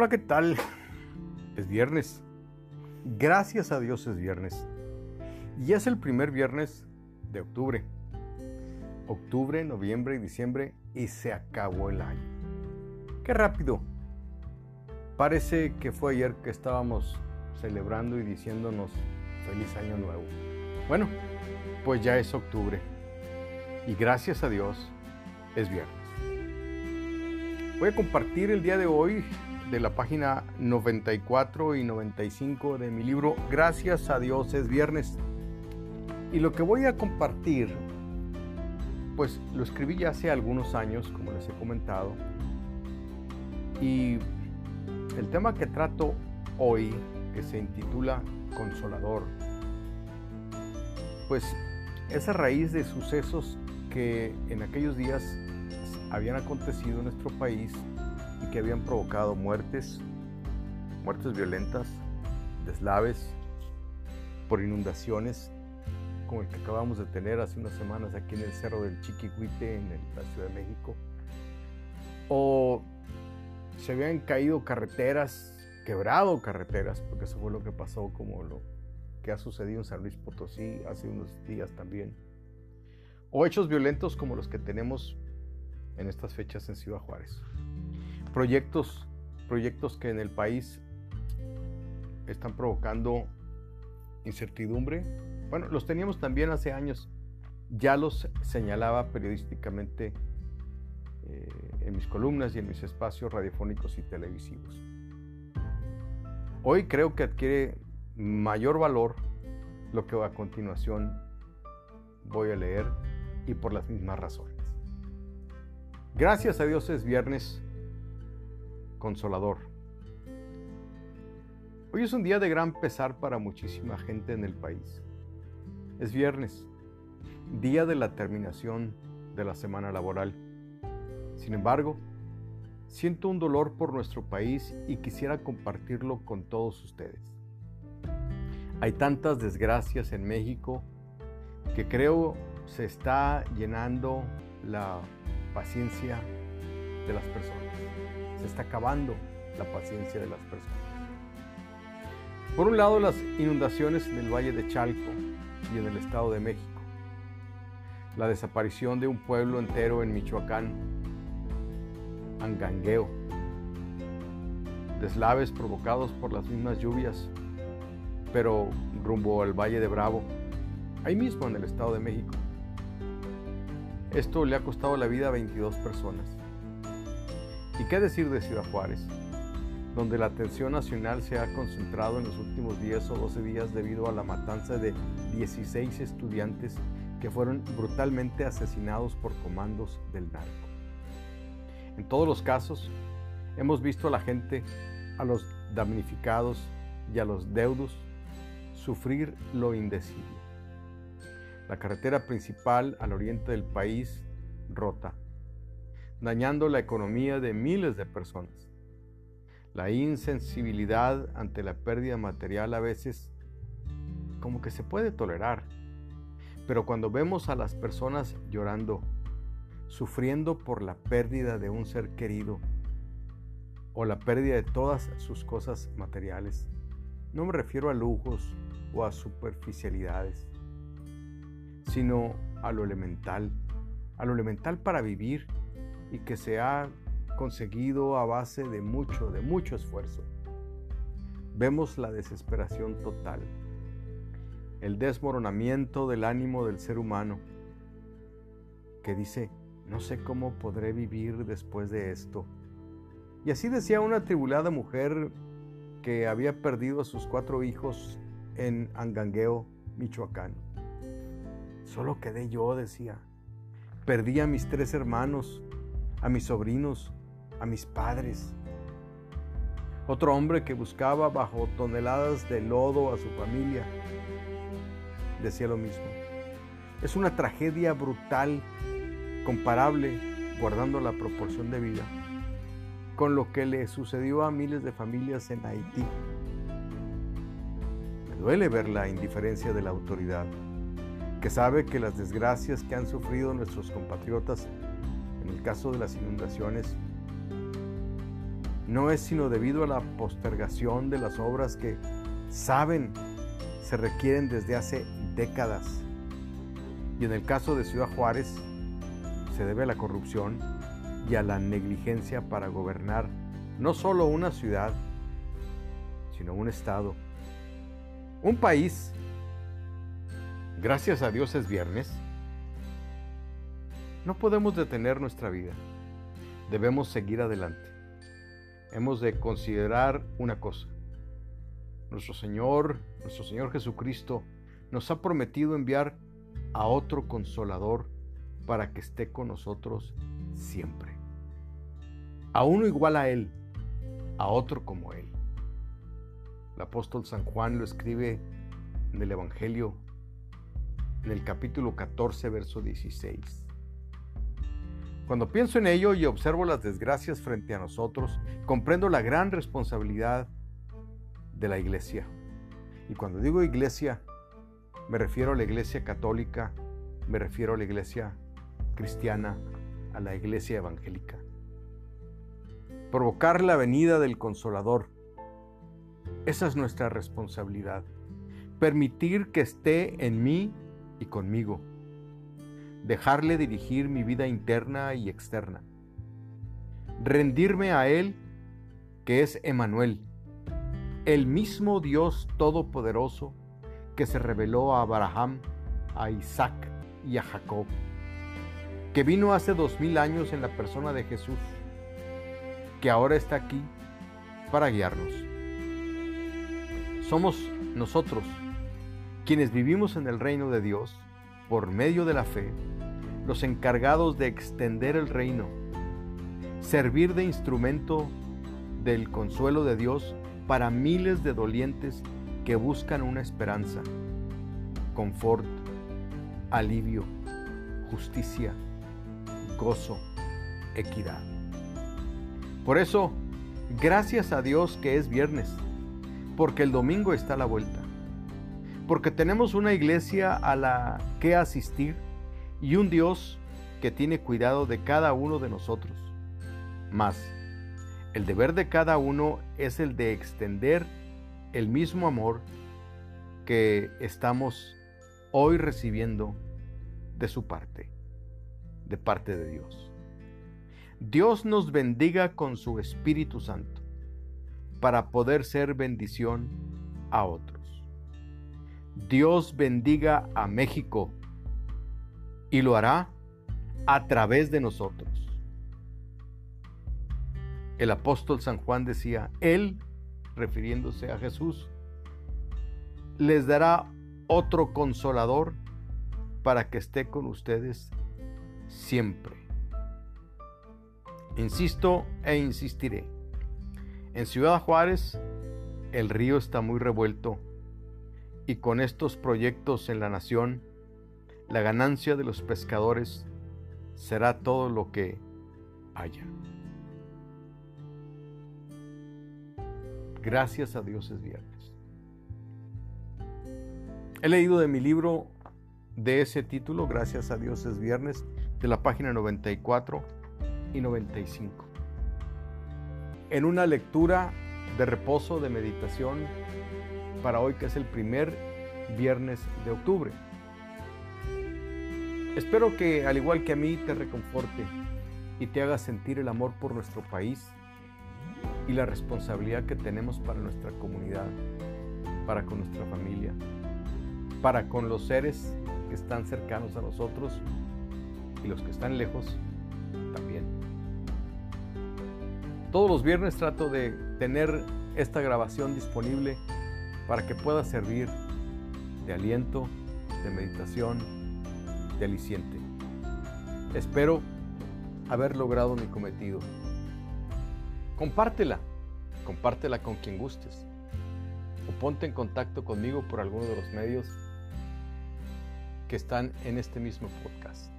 Hola, ¿qué tal? Es viernes. Gracias a Dios es viernes. Y es el primer viernes de octubre. Octubre, noviembre y diciembre y se acabó el año. Qué rápido. Parece que fue ayer que estábamos celebrando y diciéndonos feliz año nuevo. Bueno, pues ya es octubre. Y gracias a Dios es viernes. Voy a compartir el día de hoy de la página 94 y 95 de mi libro Gracias a Dios es viernes. Y lo que voy a compartir, pues lo escribí ya hace algunos años, como les he comentado. Y el tema que trato hoy, que se intitula Consolador, pues es a raíz de sucesos que en aquellos días habían acontecido en nuestro país y que habían provocado muertes, muertes violentas, deslaves, por inundaciones, como el que acabamos de tener hace unas semanas aquí en el Cerro del Chiquihuite, en la Ciudad de México. O se habían caído carreteras, quebrado carreteras, porque eso fue lo que pasó, como lo que ha sucedido en San Luis Potosí hace unos días también. O hechos violentos como los que tenemos en estas fechas en Ciudad Juárez proyectos, proyectos que en el país están provocando incertidumbre. Bueno, los teníamos también hace años. Ya los señalaba periodísticamente eh, en mis columnas y en mis espacios radiofónicos y televisivos. Hoy creo que adquiere mayor valor lo que a continuación voy a leer y por las mismas razones. Gracias a Dios es viernes consolador. Hoy es un día de gran pesar para muchísima gente en el país. Es viernes, día de la terminación de la semana laboral. Sin embargo, siento un dolor por nuestro país y quisiera compartirlo con todos ustedes. Hay tantas desgracias en México que creo se está llenando la paciencia de las personas. Se está acabando la paciencia de las personas. Por un lado, las inundaciones en el Valle de Chalco y en el Estado de México. La desaparición de un pueblo entero en Michoacán. Angangueo. Deslaves provocados por las mismas lluvias, pero rumbo al Valle de Bravo, ahí mismo en el Estado de México. Esto le ha costado la vida a 22 personas. ¿Y qué decir de Ciudad Juárez? donde la atención nacional se ha concentrado en los últimos 10 o 12 días debido a la matanza de 16 estudiantes que fueron brutalmente asesinados por comandos del narco. En todos los casos, hemos visto a la gente, a los damnificados y a los deudos sufrir lo indecible. La carretera principal al oriente del país rota dañando la economía de miles de personas. La insensibilidad ante la pérdida material a veces como que se puede tolerar, pero cuando vemos a las personas llorando, sufriendo por la pérdida de un ser querido o la pérdida de todas sus cosas materiales, no me refiero a lujos o a superficialidades, sino a lo elemental, a lo elemental para vivir y que se ha conseguido a base de mucho, de mucho esfuerzo. Vemos la desesperación total, el desmoronamiento del ánimo del ser humano, que dice, no sé cómo podré vivir después de esto. Y así decía una tribulada mujer que había perdido a sus cuatro hijos en Angangueo, Michoacán. Solo quedé yo, decía. Perdí a mis tres hermanos a mis sobrinos, a mis padres. Otro hombre que buscaba bajo toneladas de lodo a su familia decía lo mismo. Es una tragedia brutal, comparable, guardando la proporción de vida, con lo que le sucedió a miles de familias en Haití. Me duele ver la indiferencia de la autoridad, que sabe que las desgracias que han sufrido nuestros compatriotas en el caso de las inundaciones, no es sino debido a la postergación de las obras que saben se requieren desde hace décadas. Y en el caso de Ciudad Juárez, se debe a la corrupción y a la negligencia para gobernar no solo una ciudad, sino un estado, un país. Gracias a Dios es viernes. No podemos detener nuestra vida. Debemos seguir adelante. Hemos de considerar una cosa. Nuestro Señor, nuestro Señor Jesucristo, nos ha prometido enviar a otro consolador para que esté con nosotros siempre. A uno igual a Él, a otro como Él. El apóstol San Juan lo escribe en el Evangelio, en el capítulo 14, verso 16. Cuando pienso en ello y observo las desgracias frente a nosotros, comprendo la gran responsabilidad de la iglesia. Y cuando digo iglesia, me refiero a la iglesia católica, me refiero a la iglesia cristiana, a la iglesia evangélica. Provocar la venida del consolador. Esa es nuestra responsabilidad. Permitir que esté en mí y conmigo. Dejarle dirigir mi vida interna y externa. Rendirme a Él, que es Emanuel, el mismo Dios Todopoderoso que se reveló a Abraham, a Isaac y a Jacob que vino hace dos mil años en la persona de Jesús, que ahora está aquí para guiarnos. Somos nosotros quienes vivimos en el reino de Dios por medio de la fe, los encargados de extender el reino, servir de instrumento del consuelo de Dios para miles de dolientes que buscan una esperanza, confort, alivio, justicia, gozo, equidad. Por eso, gracias a Dios que es viernes, porque el domingo está a la vuelta, porque tenemos una iglesia a la que asistir y un Dios que tiene cuidado de cada uno de nosotros. Más, el deber de cada uno es el de extender el mismo amor que estamos hoy recibiendo de su parte de parte de Dios. Dios nos bendiga con su Espíritu Santo para poder ser bendición a otros. Dios bendiga a México y lo hará a través de nosotros. El apóstol San Juan decía, Él, refiriéndose a Jesús, les dará otro consolador para que esté con ustedes siempre. Insisto e insistiré. En Ciudad Juárez el río está muy revuelto y con estos proyectos en la nación, la ganancia de los pescadores será todo lo que haya. Gracias a Dios es viernes. He leído de mi libro de ese título, Gracias a Dios es viernes, de la página 94 y 95. En una lectura de reposo, de meditación, para hoy que es el primer viernes de octubre. Espero que al igual que a mí te reconforte y te haga sentir el amor por nuestro país y la responsabilidad que tenemos para nuestra comunidad, para con nuestra familia, para con los seres que están cercanos a nosotros y los que están lejos también. Todos los viernes trato de tener esta grabación disponible para que pueda servir de aliento, de meditación, de aliciente. Espero haber logrado mi cometido. Compártela, compártela con quien gustes o ponte en contacto conmigo por alguno de los medios que están en este mismo podcast.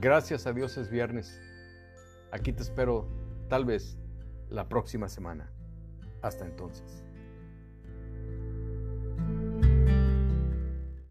Gracias a Dios es viernes. Aquí te espero tal vez la próxima semana. Hasta entonces.